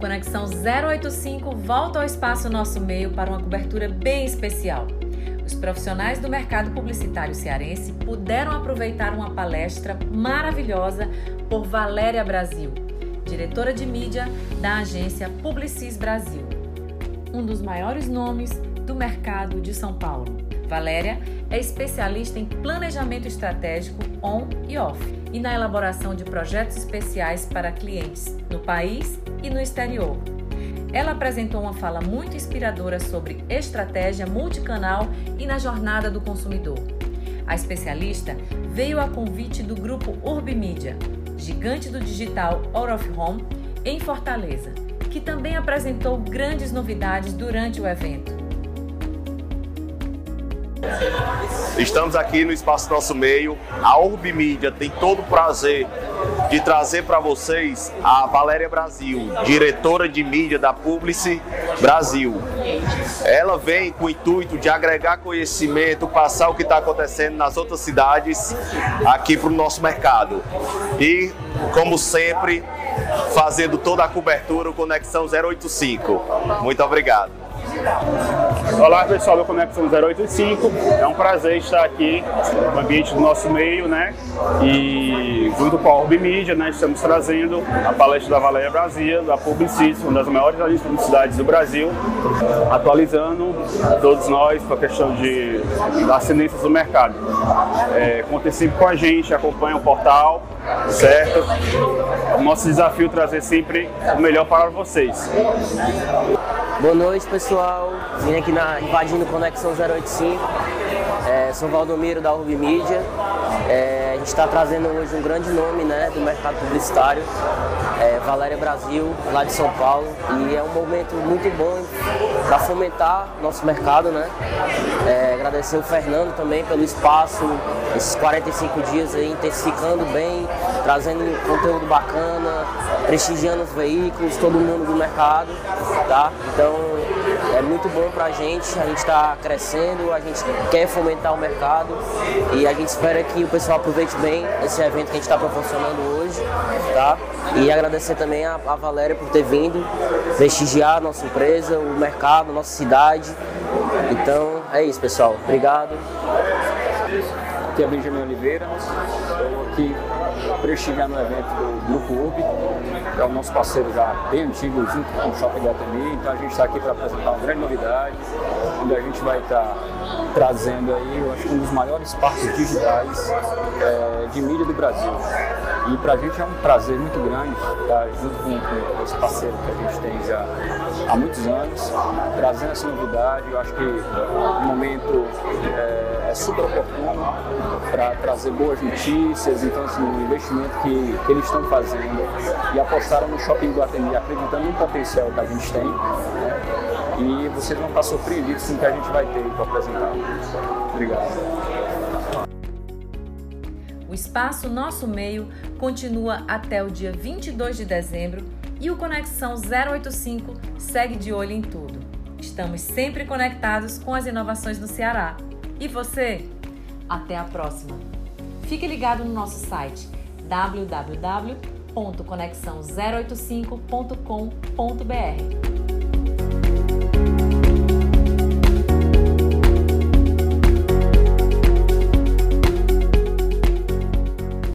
Conexão 085 volta ao espaço nosso meio para uma cobertura bem especial. Os profissionais do mercado publicitário cearense puderam aproveitar uma palestra maravilhosa por Valéria Brasil, diretora de mídia da agência Publicis Brasil, um dos maiores nomes do mercado de São Paulo. Valéria é especialista em planejamento estratégico on e off e na elaboração de projetos especiais para clientes no país e no exterior. Ela apresentou uma fala muito inspiradora sobre estratégia multicanal e na jornada do consumidor. A especialista veio a convite do grupo Urbimídia, gigante do digital Out of Home, em Fortaleza, que também apresentou grandes novidades durante o evento. Estamos aqui no Espaço Nosso Meio. A Urb Mídia tem todo o prazer de trazer para vocês a Valéria Brasil, diretora de mídia da Publici Brasil. Ela vem com o intuito de agregar conhecimento, passar o que está acontecendo nas outras cidades aqui para o nosso mercado. E, como sempre, fazendo toda a cobertura, Conexão 085. Muito obrigado. Olá pessoal do Conexão 085, é um prazer estar aqui no ambiente do nosso meio, né? E junto com a Orb Media, né, estamos trazendo a palestra da Valéria Brasil, da Publicis, uma das maiores agências de publicidades do Brasil, atualizando todos nós com a questão de, das tendências do mercado. É, sempre com a gente, acompanha o portal, certo? O nosso desafio é trazer sempre o melhor para vocês. Boa noite, pessoal. Vim aqui na invadindo Conexão 085. É, sou Valdomiro da Urb Media. É, a gente está trazendo hoje um grande nome né, do mercado publicitário, é, Valéria Brasil, lá de São Paulo. E é um momento muito bom para fomentar nosso mercado. Né? É, agradecer o Fernando também pelo espaço, esses 45 dias aí, intensificando bem, trazendo conteúdo bacana, prestigiando os veículos, todo mundo do mercado. Tá? Então é muito bom para a gente, a gente está crescendo, a gente quer fomentar o mercado e a gente espera que o pessoal aproveite bem esse evento que a gente está proporcionando hoje, tá? E agradecer também a, a Valéria por ter vindo, prestigiar a nossa empresa, o mercado, a nossa cidade. Então é isso, pessoal. Obrigado. Aqui é Benjamin Oliveira, estou aqui prestigiando o evento do Grupo URB, que é o nosso parceiro já bem antigo, junto com o Shopping Guatemi. Então a gente está aqui para apresentar uma grande novidade, onde a gente vai estar tá trazendo aí, eu acho que um dos maiores parques digitais é, de mídia do Brasil. E para a gente é um prazer muito grande estar junto com, esse parceiro que a gente tem já há muitos anos, trazendo essa novidade. Eu acho que o momento é, é super oportuno para trazer boas notícias. Então, assim, o investimento que, que eles estão fazendo e apostaram no Shopping Guatemi, acreditando no potencial que a gente tem. Né? E vocês vão estar surpreendidos com o que a gente vai ter para apresentar. Obrigado. O espaço Nosso Meio continua até o dia 22 de dezembro e o Conexão 085 segue de olho em tudo. Estamos sempre conectados com as inovações no Ceará. E você? Até a próxima! Fique ligado no nosso site www.conexão085.com.br.